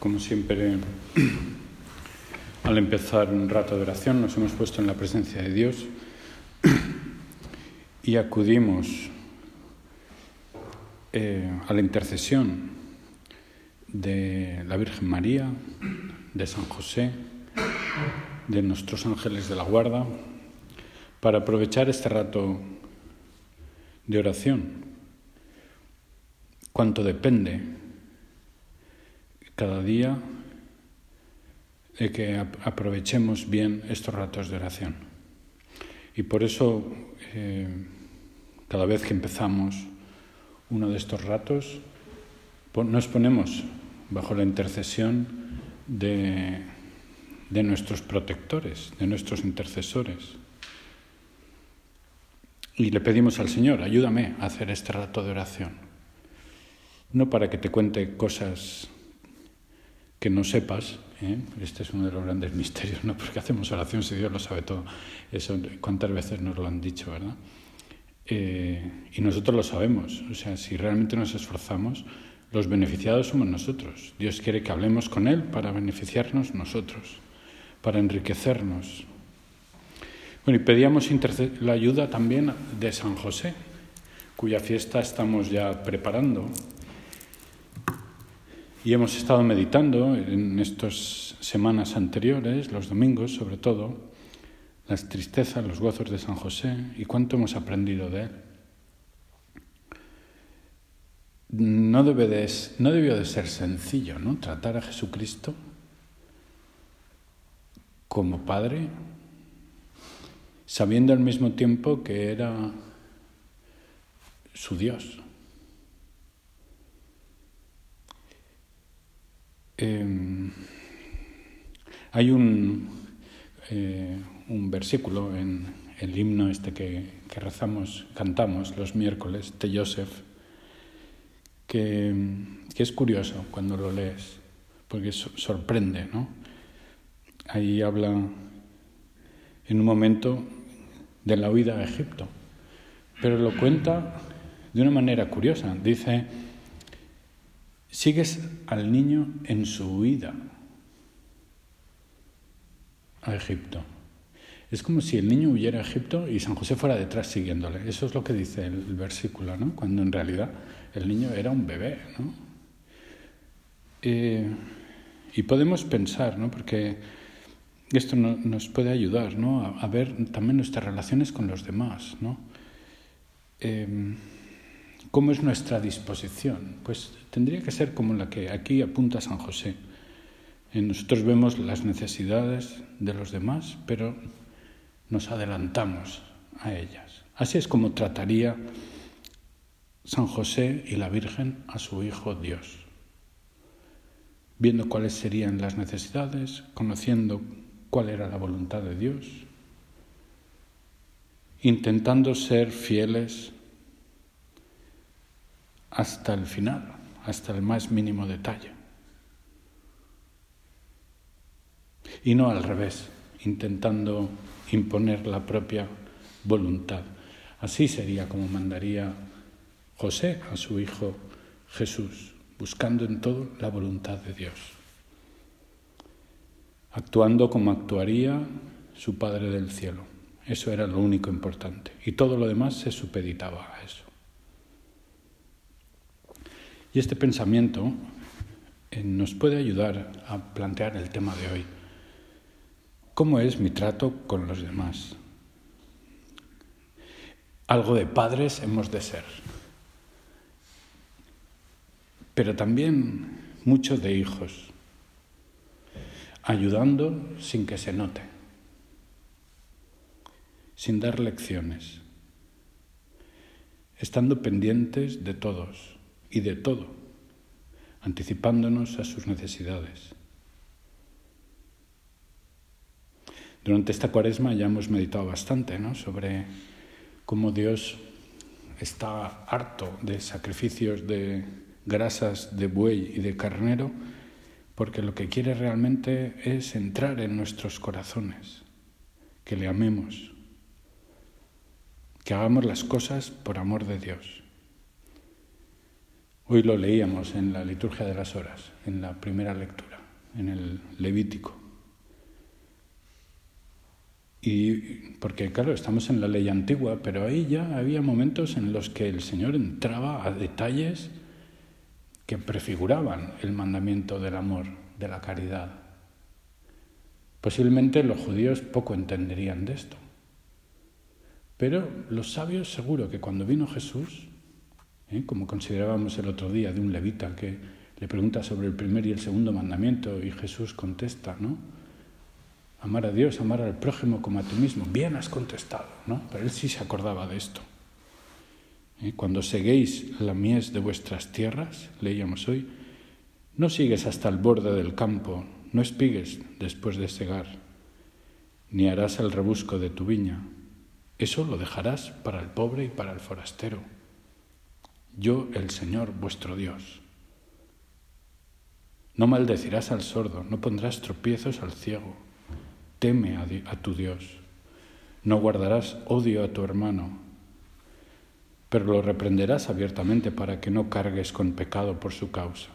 Como siempre, al empezar un rato de oración nos hemos puesto en la presencia de Dios y acudimos eh, a la intercesión de la Virgen María, de San José, de nuestros ángeles de la guarda, para aprovechar este rato de oración. Cuánto depende cada día de que aprovechemos bien estos ratos de oración. Y por eso, eh, cada vez que empezamos uno de estos ratos, nos ponemos bajo la intercesión de, de nuestros protectores, de nuestros intercesores. Y le pedimos al Señor, ayúdame a hacer este rato de oración. No para que te cuente cosas que no sepas, ¿eh? este es uno de los grandes misterios, ¿no? Porque hacemos oración si Dios lo sabe todo. Eso, ¿cuántas veces nos lo han dicho, verdad? Eh, y nosotros lo sabemos. O sea, si realmente nos esforzamos, los beneficiados somos nosotros. Dios quiere que hablemos con Él para beneficiarnos nosotros, para enriquecernos. Bueno, y pedíamos la ayuda también de San José, cuya fiesta estamos ya preparando. Y hemos estado meditando en estas semanas anteriores, los domingos sobre todo, las tristezas, los gozos de San José y cuánto hemos aprendido de él. no, no debió de ser sencillo, ¿no? Tratar a Jesucristo como Padre, sabiendo al mismo tiempo que era su Dios. Em, hay un, eh, un versículo en el himno este que, que rezamos, cantamos los miércoles de Joseph, que, es curioso cuando lo lees, porque sorprende, ¿no? Ahí habla en un momento de la huida a Egipto, pero lo cuenta de una manera curiosa. Dice, sigues al niño en su huida a Egipto. Es como si el niño huyera a Egipto y San José fuera detrás siguiéndole. Eso es lo que dice el, versículo, ¿no? Cuando en realidad el niño era un bebé, ¿no? Eh, y podemos pensar, ¿no? Porque esto nos puede ayudar, ¿no? A, ver también nuestras relaciones con los demás, ¿no? Em, ¿Cómo es nuestra disposición? Pues tendría que ser como la que aquí apunta San José. nosotros vemos las necesidades de los demás, pero nos adelantamos a ellas. Así es como trataría San José y la Virgen a su Hijo Dios, viendo cuáles serían las necesidades, conociendo cuál era la voluntad de Dios, intentando ser fieles hasta el final, hasta el más mínimo detalle. Y no al revés, intentando imponer la propia voluntad. Así sería como mandaría José a su hijo Jesús, buscando en todo la voluntad de Dios, actuando como actuaría su Padre del cielo. Eso era lo único importante. Y todo lo demás se supeditaba a eso. Y este pensamiento eh, nos puede ayudar a plantear el tema de hoy. ¿Cómo es mi trato con los demás? Algo de padres hemos de ser, pero también mucho de hijos, ayudando sin que se note, sin dar lecciones, estando pendientes de todos y de todo, anticipándonos a sus necesidades. Durante esta cuaresma ya hemos meditado bastante ¿no? sobre cómo Dios está harto de sacrificios de grasas de buey y de carnero, porque lo que quiere realmente es entrar en nuestros corazones, que le amemos, que hagamos las cosas por amor de Dios. Hoy lo leíamos en la liturgia de las horas, en la primera lectura. en el Levítico. Y porque claro, estamos en la ley antigua, pero ahí ya había momentos en los que el Señor entraba a detalles que prefiguraban el mandamiento del amor, de la caridad. Posiblemente los judíos poco entenderían de esto. Pero los sabios seguro que cuando vino Jesús, ¿eh? como considerábamos el otro día de un levita que le pregunta sobre el primer y el segundo mandamiento y Jesús contesta, ¿no? Amar a Dios, amar al prójimo como a ti mismo. Bien has contestado, ¿no? Pero él sí se acordaba de esto. ¿Eh? Cuando seguéis la mies de vuestras tierras, leíamos hoy, no sigues hasta el borde del campo, no espigues después de segar, ni harás el rebusco de tu viña. Eso lo dejarás para el pobre y para el forastero. Yo, el Señor, vuestro Dios. No maldecirás al sordo, no pondrás tropiezos al ciego Teme a, tu Dios. No guardarás odio a tu hermano, pero lo reprenderás abiertamente para que no cargues con pecado por su causa.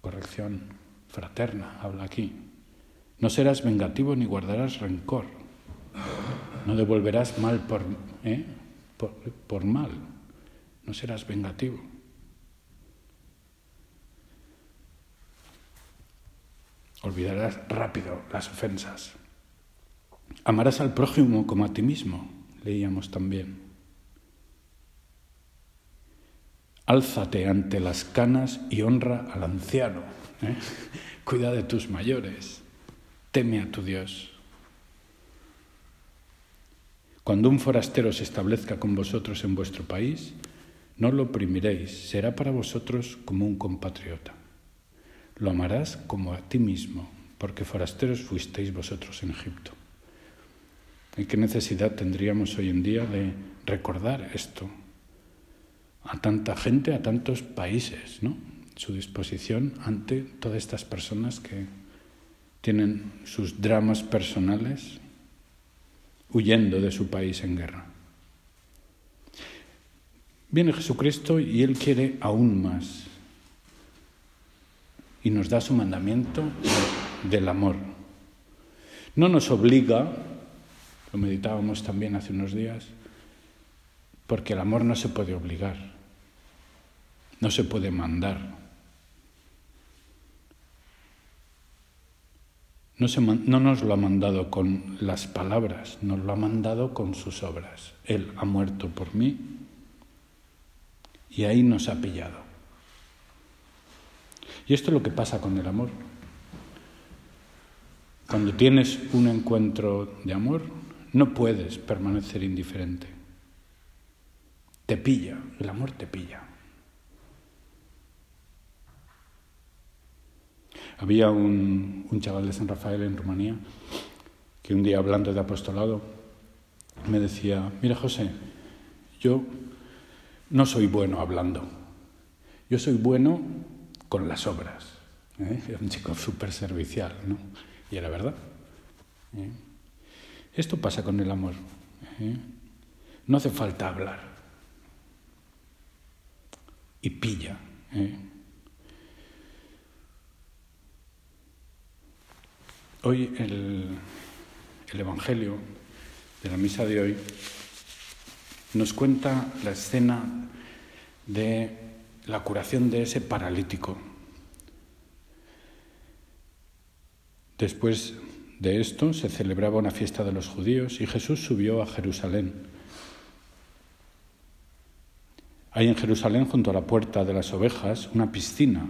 Corrección fraterna, habla aquí. No serás vengativo ni guardarás rencor. No devolverás mal por, ¿eh? por, por mal. No serás vengativo. Olvidarás rápido las ofensas. Amarás al prójimo como a ti mismo, leíamos también. Álzate ante las canas y honra al anciano. ¿eh? Cuida de tus mayores. Teme a tu Dios. Cuando un forastero se establezca con vosotros en vuestro país, no lo oprimiréis, será para vosotros como un compatriota. Lo amarás como a ti mismo, porque forasteros fuisteis vosotros en Egipto. ¿Y qué necesidad tendríamos hoy en día de recordar esto a tanta gente, a tantos países, ¿no? Su disposición ante todas estas personas que tienen sus dramas personales huyendo de su país en guerra. Viene Jesucristo y Él quiere aún más y nos da su mandamiento del amor. No nos obliga, lo meditábamos también hace unos días, porque el amor no se puede obligar, no se puede mandar. No, no, nos lo ha mandado con las palabras, nos lo ha mandado con sus obras. Él ha muerto por mí y ahí nos ha pillado. Y esto es lo que pasa con el amor. Cuando tienes un encuentro de amor, no puedes permanecer indiferente. Te pilla, el amor te pilla. Había un, chaval de San Rafael en Rumanía que un día hablando de apostolado me decía, mira José, yo no soy bueno hablando, yo soy bueno con las obras. ¿eh? Un chico súper servicial, ¿no? Y era verdad. ¿eh? Esto pasa con el amor. ¿eh? No hace falta hablar. Y pilla. Hoy el, el Evangelio de la misa de hoy nos cuenta la escena de la curación de ese paralítico. Después de esto se celebraba una fiesta de los judíos y Jesús subió a Jerusalén. Hay en Jerusalén, junto a la puerta de las ovejas, una piscina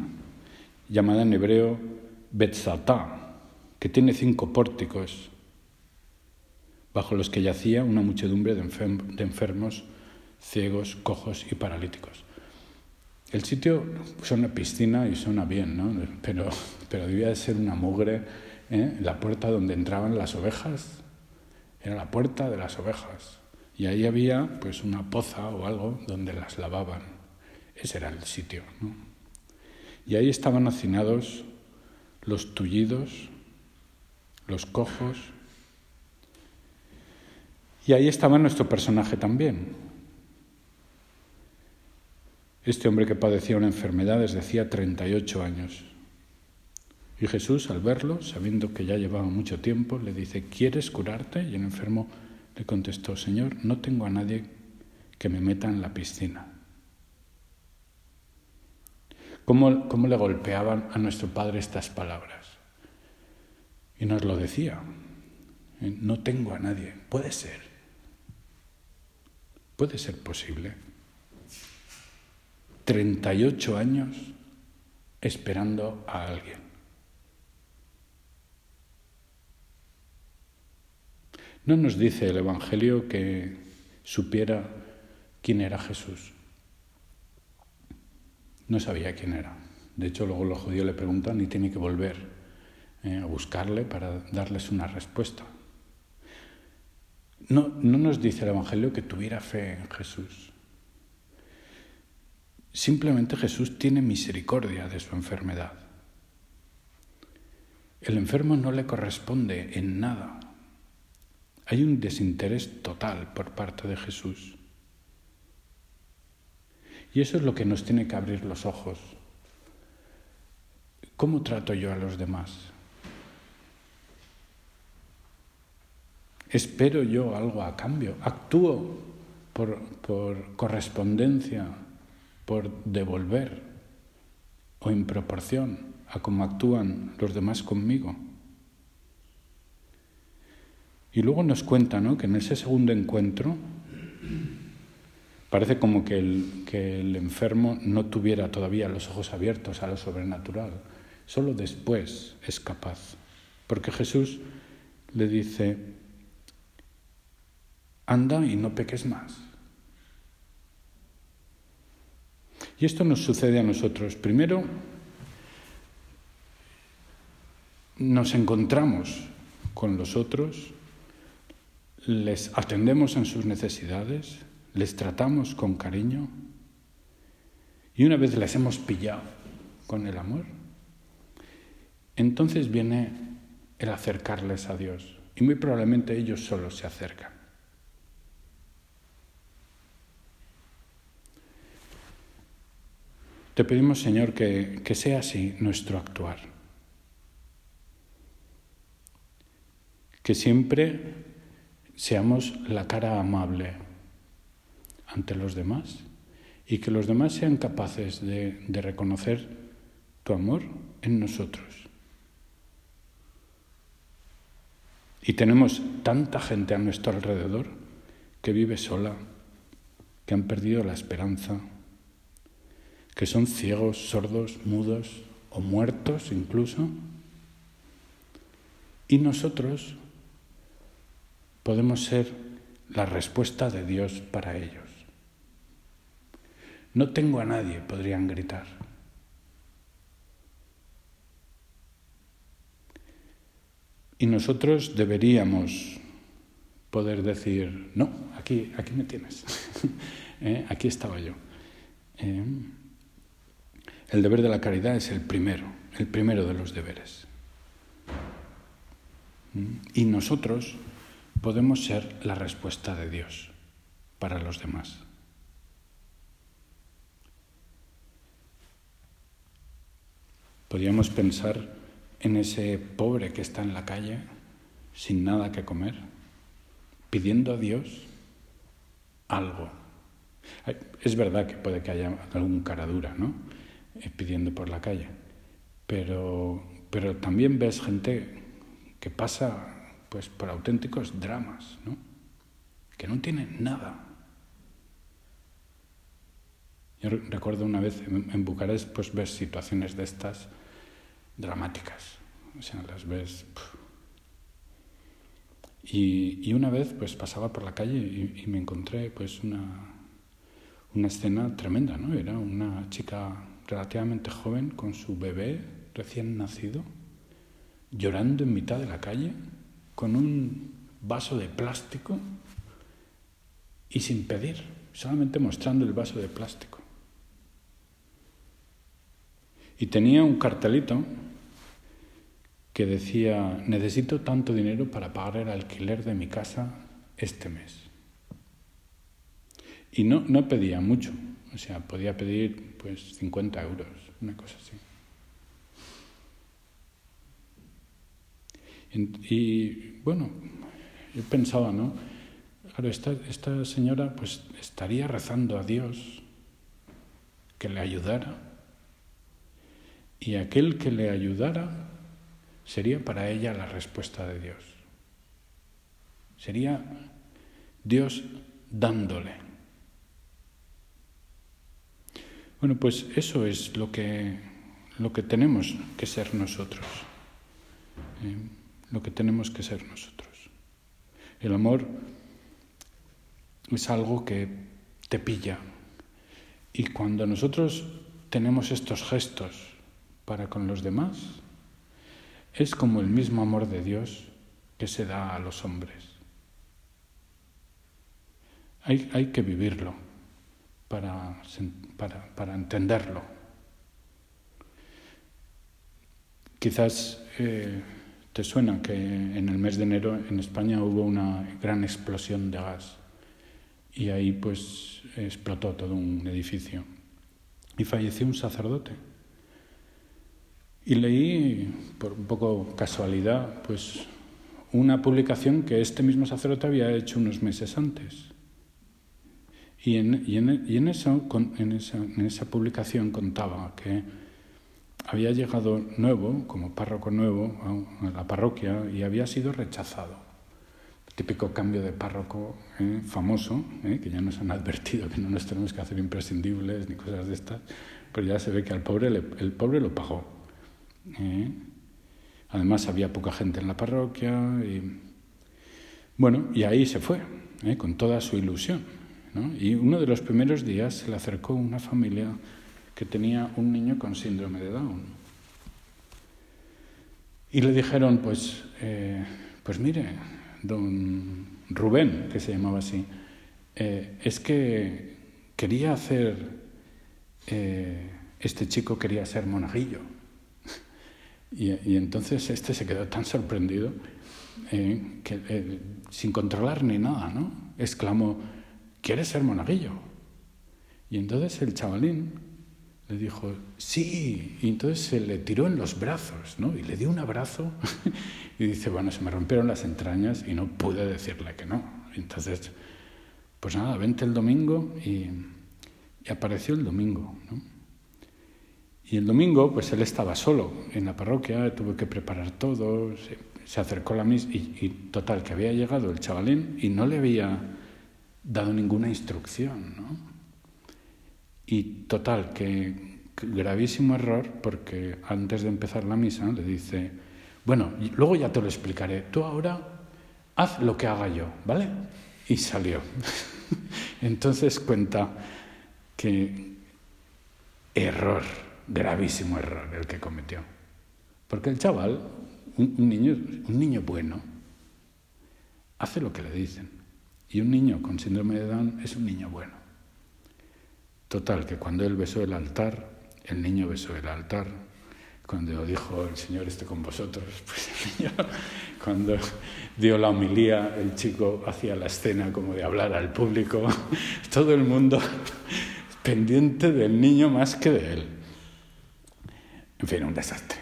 llamada en hebreo Betzatá, que tiene cinco pórticos, bajo los que yacía una muchedumbre de enfermos, ciegos, cojos y paralíticos. El sitio suena piscina y suena bien, ¿no? Pero, pero debía de ser una mugre. ¿eh? La puerta donde entraban las ovejas era la puerta de las ovejas. Y ahí había pues una poza o algo donde las lavaban. Ese era el sitio. Y ahí estaban hacinados los tullidos, los cojos. Y ahí estaba nuestro personaje también, este hombre que padecía una enfermedad desde hacía 38 años. Y Jesús, al verlo, sabiendo que ya llevaba mucho tiempo, le dice, ¿quieres curarte? Y el enfermo le contestó, Señor, no tengo a nadie que me meta en la piscina. ¿Cómo, cómo le golpeaban a nuestro Padre estas palabras? Y nos lo decía, no tengo a nadie, puede ser, puede ser posible. 38 años esperando a alguien. No nos dice el Evangelio que supiera quién era Jesús. No sabía quién era. De hecho, luego los judíos le preguntan y tiene que volver eh, a buscarle para darles una respuesta. No, no nos dice el Evangelio que tuviera fe en Jesús. Simplemente Jesús tiene misericordia de su enfermedad. El enfermo no le corresponde en nada. Hay un desinterés total por parte de Jesús. Y eso es lo que nos tiene que abrir los ojos. ¿Cómo trato yo a los demás? ¿Espero yo algo a cambio? ¿Actúo por, por correspondencia por devolver o en proporción a cómo actúan los demás conmigo. Y luego nos cuenta ¿no? que en ese segundo encuentro parece como que el, que el enfermo no tuviera todavía los ojos abiertos a lo sobrenatural. Solo después es capaz. Porque Jesús le dice, anda y no peques más. Y esto nos sucede a nosotros. Primero, nos encontramos con los otros, les atendemos en sus necesidades, les tratamos con cariño y una vez les hemos pillado con el amor, entonces viene el acercarles a Dios y muy probablemente ellos solos se acercan. Te pedimos, Señor, que, que sea así nuestro actuar. Que siempre seamos la cara amable ante los demás y que los demás sean capaces de, de, reconocer tu amor en nosotros. Y tenemos tanta gente a nuestro alrededor que vive sola, que han perdido la esperanza, que son ciegos, sordos, mudos o muertos incluso. Y nosotros podemos ser la respuesta de Dios para ellos. No tengo a nadie, podrían gritar. Y nosotros deberíamos poder decir, no, aquí, aquí me tienes, ¿Eh? aquí estaba yo. ¿Eh? El deber de la caridad es el primero, el primero de los deberes. Y nosotros podemos ser la respuesta de Dios para los demás. Podríamos pensar en ese pobre que está en la calle sin nada que comer, pidiendo a Dios algo. Es verdad que puede que haya algún cara dura, ¿no? Pidiendo por la calle. Pero, pero también ves gente que pasa pues, por auténticos dramas, ¿no? que no tienen nada. Yo recuerdo una vez en, Bucarest pues ves situaciones de estas dramáticas, o sea, las ves... Y, y, una vez pues pasaba por la calle y, y me encontré pues una, una escena tremenda, ¿no? Era una chica relativamente joven con su bebé recién nacido, llorando en mitad de la calle, con un vaso de plástico y sin pedir, solamente mostrando el vaso de plástico. Y tenía un cartelito que decía, necesito tanto dinero para pagar el alquiler de mi casa este mes. Y no, no pedía mucho, o sea, podía pedir pues 50 euros, una cosa así. Y, bueno, yo pensaba, ¿no? Claro, esta, esta señora pues estaría rezando a Dios que le ayudara. Y aquel que le ayudara sería para ella la respuesta de Dios. Sería Dios dándole. Bueno, pues eso es lo que, lo que tenemos que ser nosotros. ¿eh? lo que tenemos que ser nosotros. El amor es algo que te pilla. Y cuando nosotros tenemos estos gestos para con los demás, es como el mismo amor de Dios que se da a los hombres. Hay, hay que vivirlo para, para, para entenderlo. Quizás eh, te suena que en el mes de enero en España hubo una gran explosión de gas y ahí pues explotó todo un edificio y falleció un sacerdote. Y leí, por un poco casualidad, pues una publicación que este mismo sacerdote había hecho unos meses antes. Y en, en, esa, en esa publicación contaba que había llegado nuevo, como párroco nuevo, a la parroquia y había sido rechazado. Típico cambio de párroco ¿eh? famoso, ¿eh? que ya nos han advertido que no nos tenemos que hacer imprescindibles ni cosas de estas, pero ya se ve que al pobre el pobre lo pagó. ¿eh? Además había poca gente en la parroquia y bueno, y ahí se fue, con toda su ilusión. Y uno de los primeros días se le acercó una familia que tenía un niño con síndrome de Down. Y le dijeron, pues, eh, pues mire, don Rubén, que se llamaba así, es que quería hacer, este chico quería ser monajillo. Y, entonces este se quedó tan sorprendido eh, que eh, sin controlar ni nada, ¿no? Exclamó, ¿quieres ser monaguillo? Y entonces el chavalín le dijo, sí, y entonces se le tiró en los brazos, ¿no? Y le dio un abrazo y dice, bueno, se me rompieron las entrañas y no pude decirle que no. Entonces, pues nada, vente el domingo y, apareció el domingo, ¿no? Y el domingo, pues él estaba solo en la parroquia, tuvo que preparar todo, se, acercó a la misa y, total, que había llegado el chavalín y no le había dado ninguna instrucción, ¿no? Y total, que gravísimo error porque antes de empezar la misa le dice, bueno, luego ya te lo explicaré, tú ahora haz lo que haga yo, ¿vale? Y salió. Entonces cuenta que error gravísimo error el que cometió. Porque el chaval, un, niño, un niño bueno, hace lo que le dicen. Y un niño con síndrome de Down es un niño bueno. Total, que cuando él besó el altar, el niño besó el altar. Cuando dijo el Señor esté con vosotros, pues el niño, cuando dio la homilía, el chico hacía la escena como de hablar al público, todo el mundo pendiente del niño más que de él. En fin, un desastre.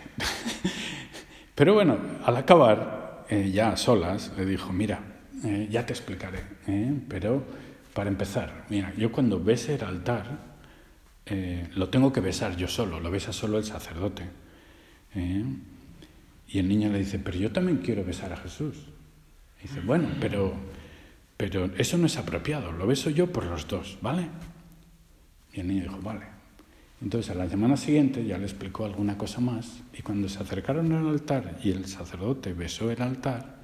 Pero bueno, al acabar, eh, ya a solas, le dijo, mira, eh, ya te explicaré, ¿eh? pero para empezar, mira, yo cuando bese el altar, lo tengo que besar yo solo, lo besa solo el sacerdote. Y el niño le dice, pero yo también quiero besar a Jesús. Y dice, bueno, pero, pero eso no es apropiado, lo beso yo por los dos, ¿vale? Y el niño dijo, vale. Entonces a la semana siguiente ya le explicó alguna cosa más y cuando se acercaron al altar y el sacerdote besó el altar,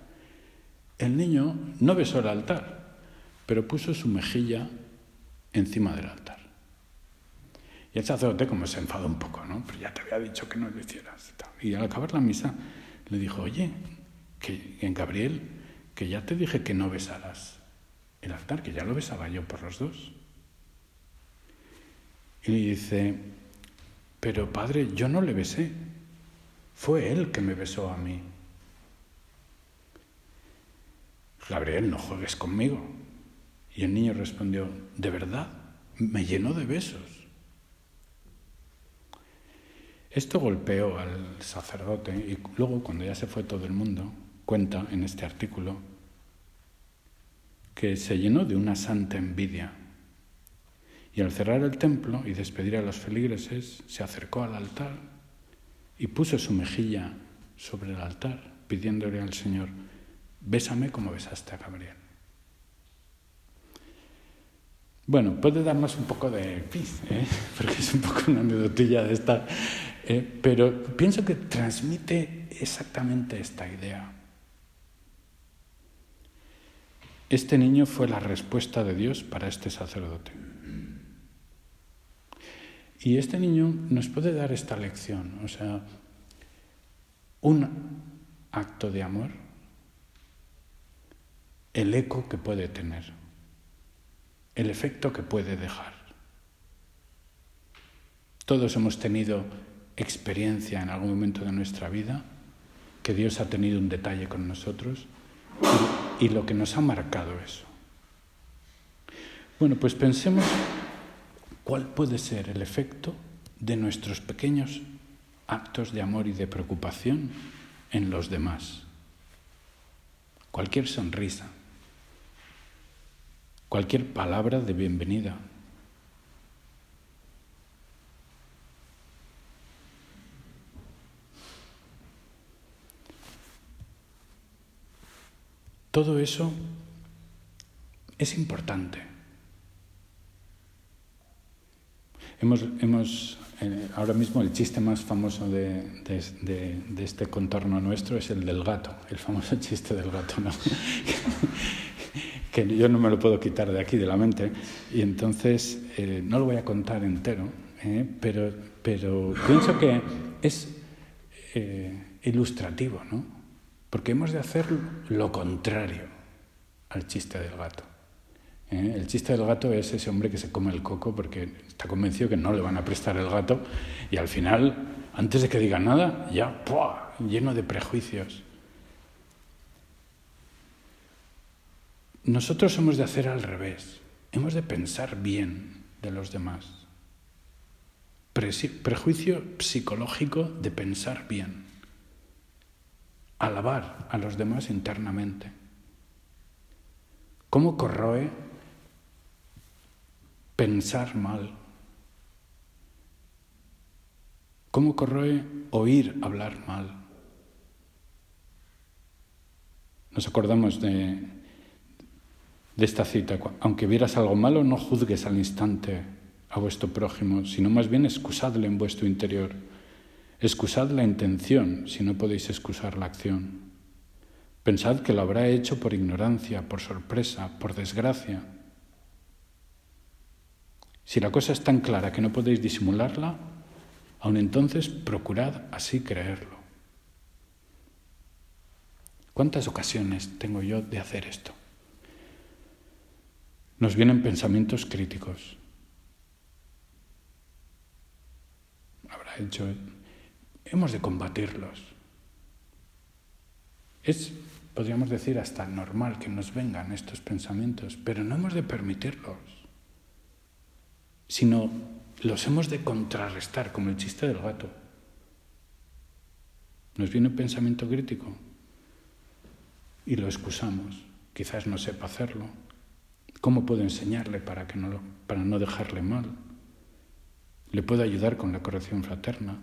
el niño no besó el altar, pero puso su mejilla encima del altar. Y el sacerdote como se enfadó un poco, ¿no? Pero ya te había dicho que no lo hicieras. Y al acabar la misa le dijo, oye, que en Gabriel, que ya te dije que no besaras el altar, que ya lo besaba yo por los dos. Y dice, pero padre, yo no le besé, fue él que me besó a mí. Gabriel, no juegues conmigo. Y el niño respondió, ¿de verdad? Me llenó de besos. Esto golpeó al sacerdote y luego cuando ya se fue todo el mundo, cuenta en este artículo que se llenó de una santa envidia y al cerrar el templo y despedir a los feligreses se acercó al altar y puso su mejilla sobre el altar pidiéndole al Señor, bésame como besaste a Gabriel. Bueno, puede darnos un poco de pis, ¿eh? porque es un poco una anedotilla de esta, ¿eh? pero pienso que transmite exactamente esta idea. Este niño fue la respuesta de Dios para este sacerdote. Y este niño nos puede dar esta lección, o sea, un acto de amor, el eco que puede tener, el efecto que puede dejar. Todos hemos tenido experiencia en algún momento de nuestra vida, que Dios ha tenido un detalle con nosotros y, lo que nos ha marcado eso. Bueno, pues pensemos cuál puede ser el efecto de nuestros pequeños actos de amor y de preocupación en los demás. Cualquier sonrisa, cualquier palabra de bienvenida. Todo eso es importante. Hemos, hemos eh, ahora mismo el chiste más famoso de, de, este contorno nuestro es el del gato, el famoso chiste del gato, ¿no? Que yo no me lo puedo quitar de aquí, de la mente, y entonces eh, no lo voy a contar entero, ¿eh? pero, pero pienso que es ilustrativo, ¿no? Porque hemos de hacer lo contrario al chiste del gato. ¿eh? El chiste del gato es ese hombre que se come el coco porque está convencido que no le van a prestar el gato y al final, antes de que diga nada, ya ¡pua! lleno de prejuicios. Nosotros hemos de hacer al revés, hemos de pensar bien de los demás. prejuicio psicológico de pensar bien. Alabar a los demás internamente. ¿Cómo corroe pensar mal. ¿Cómo corroe oír hablar mal? Nos acordamos de, de esta cita, aunque vieras algo malo, no juzgues al instante a vuestro prójimo, sino más bien excusadle en vuestro interior. Excusad la intención si no podéis excusar la acción. Pensad que lo habrá hecho por ignorancia, por sorpresa, por desgracia si la cosa es tan clara que no podéis disimularla, aun entonces procurad así creerlo. ¿Cuántas ocasiones tengo yo de hacer esto? Nos vienen pensamientos críticos. Habrá hecho. Hemos de combatirlos. Es, podríamos decir, hasta normal que nos vengan estos pensamientos, pero no hemos de permitirlos sino los hemos de contrarrestar, como el chiste del gato. Nos viene un pensamiento crítico y lo excusamos. Quizás no sepa hacerlo. ¿Cómo puedo enseñarle para, que no, para no dejarle mal? Le puedo ayudar con la corrección fraterna.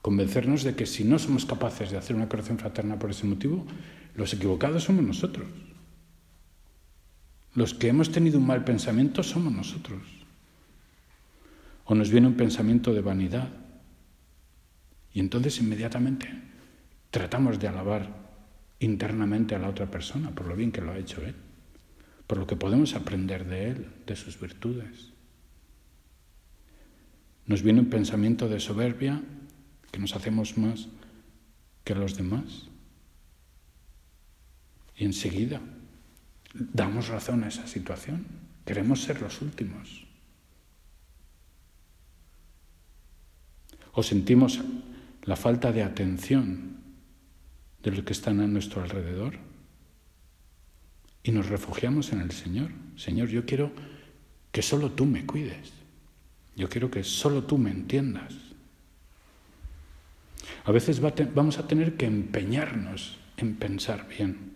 Convencernos de que si no somos capaces de hacer una corrección fraterna por ese motivo, los equivocados somos nosotros. Los que hemos tenido un mal pensamiento somos nosotros. O nos viene un pensamiento de vanidad. Y entonces inmediatamente tratamos de alabar internamente a la otra persona por lo bien que lo ha hecho él, por lo que podemos aprender de él, de sus virtudes. Nos viene un pensamiento de soberbia, que nos hacemos más que los demás. Y enseguida damos razón a esa situación. Queremos ser los últimos. o sentimos la falta de atención de los que están a nuestro alrededor y nos refugiamos en el Señor. Señor, yo quiero que solo tú me cuides. Yo quiero que solo tú me entiendas. A veces vamos a tener que empeñarnos en pensar bien,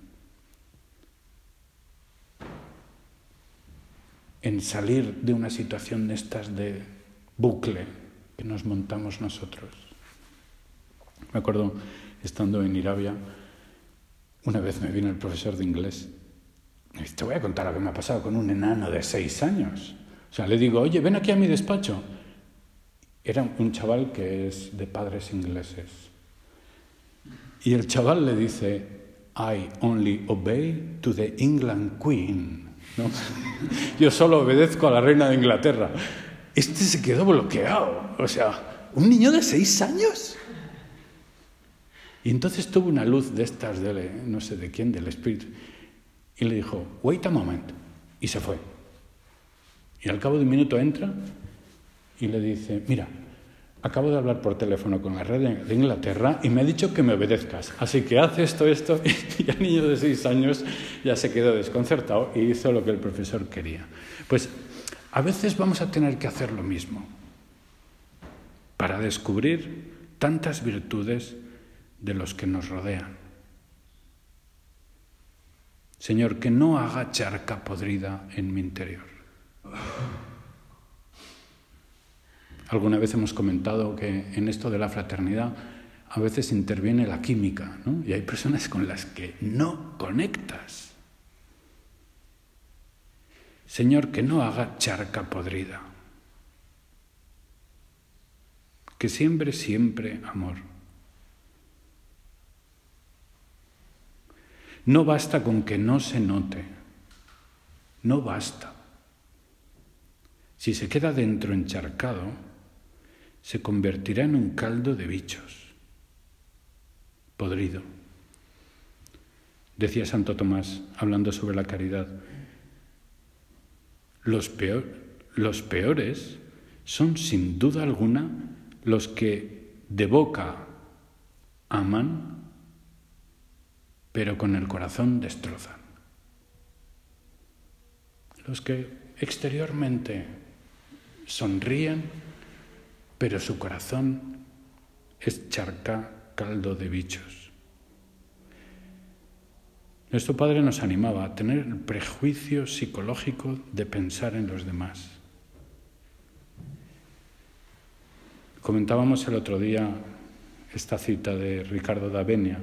en salir de una situación de estas de bucle que nos montamos nosotros. Me acuerdo, estando en Irabia, una vez me vino el profesor de inglés te voy a contar lo que me ha pasado con un enano de seis años. O sea, le digo, oye, ven aquí a mi despacho. Era un chaval que es de padres ingleses. Y el chaval le dice, I only obey to the England Queen. Yo solo obedezco a la reina de Inglaterra. Este se quedó bloqueado. O sea, un niño de seis años. Y entonces tuvo una luz de estas, de, no sé de quién, del espíritu. Y le dijo, wait a moment. Y se fue. Y al cabo de un minuto entra y le dice, mira, acabo de hablar por teléfono con la red de Inglaterra y me ha dicho que me obedezcas. Así que hace esto, esto. Y el niño de seis años ya se quedó desconcertado y hizo lo que el profesor quería. Pues a veces vamos a tener que hacer lo mismo para descubrir tantas virtudes de los que nos rodean. Señor, que no haga charca podrida en mi interior. Alguna vez hemos comentado que en esto de la fraternidad a veces interviene la química, ¿no? Y hay personas con las que no conectas. Señor, que no haga charca podrida. Que siembre siempre amor. No basta con que no se note. No basta. Si se queda dentro encharcado, se convertirá en un caldo de bichos, podrido. Decía Santo Tomás, hablando sobre la caridad, los, los peores son sin duda alguna los que de boca aman, pero con el corazón destrozan. Los que exteriormente sonríen, pero su corazón es charca caldo de bichos. Nuestro Padre nos animaba a tener el prejuicio psicológico de pensar en los demás. Comentábamos el otro día esta cita de Ricardo Davenia,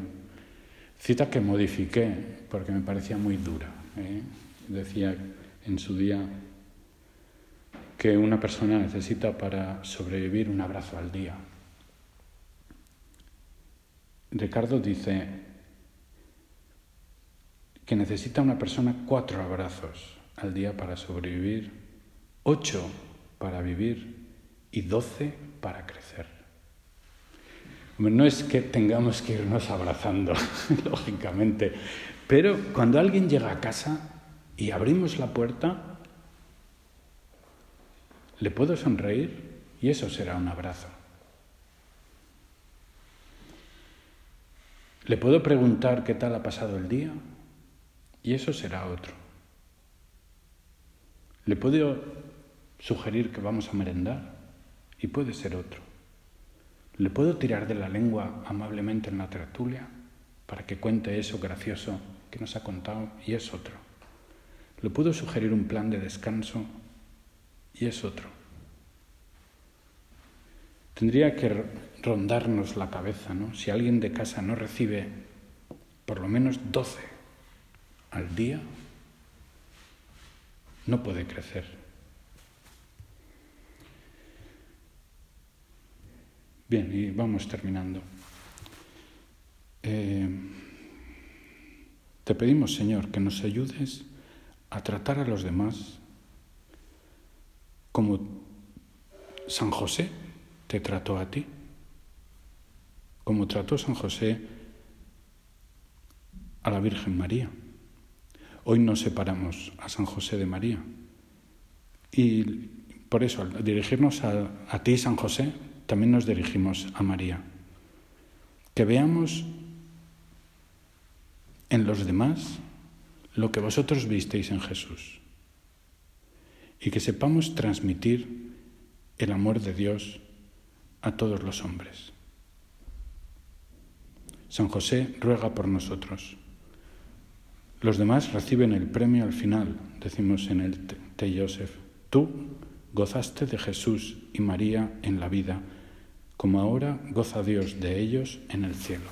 cita que modifiqué porque me parecía muy dura. ¿eh? Decía en su día que una persona necesita para sobrevivir un abrazo al día. Ricardo dice que necesita una persona cuatro abrazos al día para sobrevivir, ocho para vivir y doce para crecer. No es que tengamos que irnos abrazando, lógicamente, pero cuando alguien llega a casa y abrimos la puerta, le puedo sonreír y eso será un abrazo. Le puedo preguntar qué tal ha pasado el día y eso será otro. Le puedo sugerir que vamos a merendar y puede ser otro. Le puedo tirar de la lengua amablemente en la tertulia para que cuente eso gracioso que nos ha contado y es otro. Le puedo sugerir un plan de descanso y es otro. Tendría que rondarnos la cabeza, ¿no? Si alguien de casa no recibe por lo menos 12 al día, no puede crecer. Bien, y vamos terminando. Eh, te pedimos, Señor, que nos ayudes a tratar a los demás como San José te trató a ti, como trató San José a la Virgen María. Hoy nos separamos a San José de María. Y por eso, al dirigirnos a, a ti, San José, también nos dirigimos a María. Que veamos en los demás lo que vosotros visteis en Jesús y que sepamos transmitir el amor de Dios a todos los hombres. San José ruega por nosotros. Los demás reciben el premio al final, decimos en el Te Joseph. Tú gozaste de Jesús y María en la vida, como ahora goza Dios de ellos en el cielo.